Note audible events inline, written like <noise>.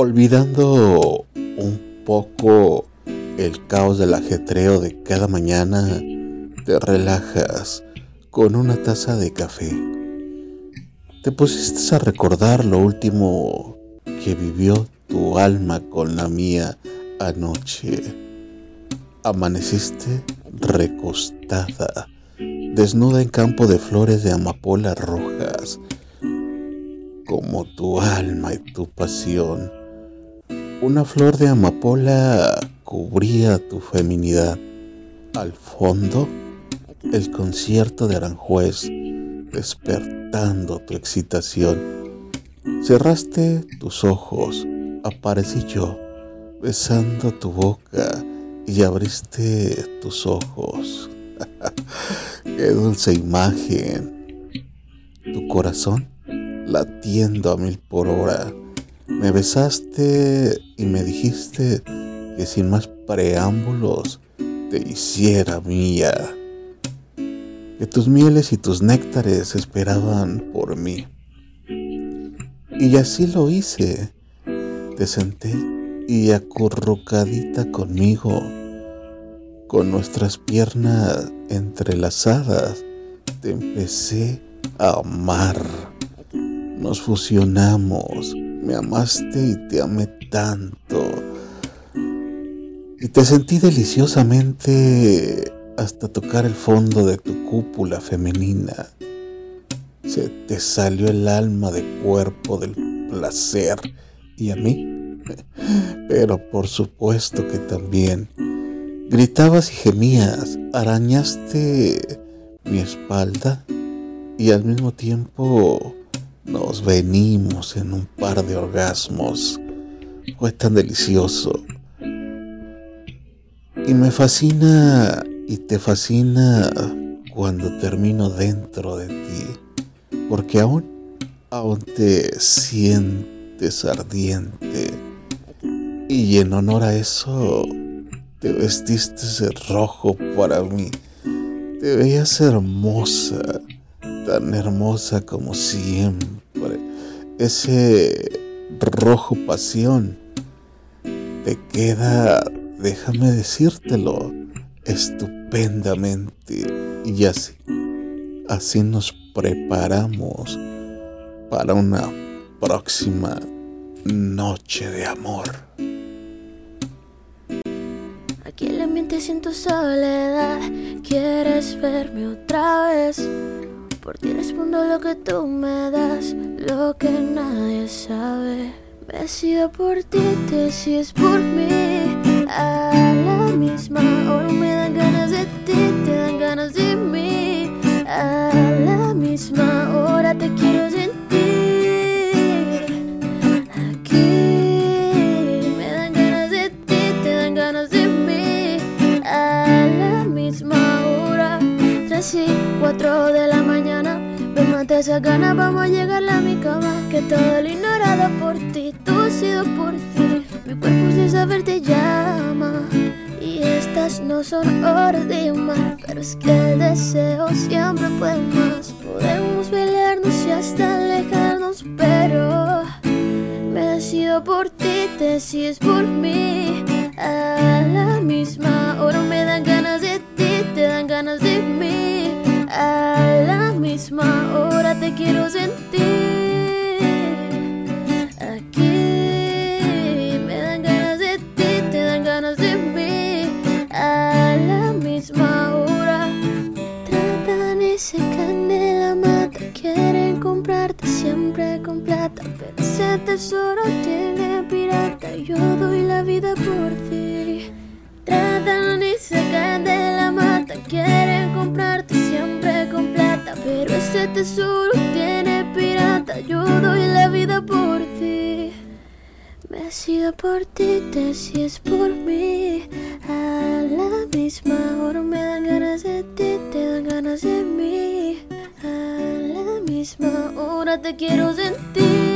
olvidando un poco el caos del ajetreo de cada mañana, te relajas con una taza de café. Te pusiste a recordar lo último que vivió tu alma con la mía anoche. Amaneciste recostada, desnuda en campo de flores de amapolas rojas, como tu alma y tu pasión. Una flor de amapola cubría tu feminidad. Al fondo, el concierto de Aranjuez despertando tu excitación. Cerraste tus ojos, aparecí yo, besando tu boca y abriste tus ojos. <laughs> Qué dulce imagen. Tu corazón latiendo a mil por hora. Me besaste y me dijiste que sin más preámbulos te hiciera mía. Que tus mieles y tus néctares esperaban por mí. Y así lo hice. Te senté y acurrucadita conmigo, con nuestras piernas entrelazadas, te empecé a amar. Nos fusionamos, me amaste y te amé tanto. Y te sentí deliciosamente hasta tocar el fondo de tu cúpula femenina. Se te salió el alma de cuerpo del placer y a mí pero por supuesto que también. Gritabas y gemías, arañaste mi espalda y al mismo tiempo nos venimos en un par de orgasmos. Fue tan delicioso. Y me fascina y te fascina cuando termino dentro de ti, porque aún, aún te sientes ardiente y en honor a eso, te vestiste de rojo para mí. Te veías hermosa, tan hermosa como siempre. Ese rojo pasión te queda, déjame decírtelo, estupendamente. Y así, así nos preparamos para una próxima noche de amor. Aquí el ambiente siento soledad. ¿Quieres verme otra vez? Por ti respondo lo que tú me das, lo que nadie sabe. Me sigo por ti, te es por mí. A la misma hora me Me mata esa gana, vamos a llegar a mi cama. Que todo lo ignorado por ti, todo sido por ti. Mi cuerpo sin saber te llama. Y estas no son horas de amar, pero es que el deseo siempre puede más. Podemos pelearnos y hasta alejarnos, pero me decido por ti, te decides por mí. A la misma hora me dan ganas de ti, te dan ganas de mí a la misma hora quiero sentir. Aquí me dan ganas de ti, te dan ganas de mí. A la misma hora tratan y se la mata. Quieren comprarte siempre con plata, pero ese tesoro tiene pirata. Yo doy la vida por ti. Tratan y se la mata. Quieren comprarte ese tesoro tiene pirata. Yo doy la vida por ti. Me sido por ti, te es por mí. A la misma hora me dan ganas de ti, te dan ganas de mí. A la misma hora te quiero sentir.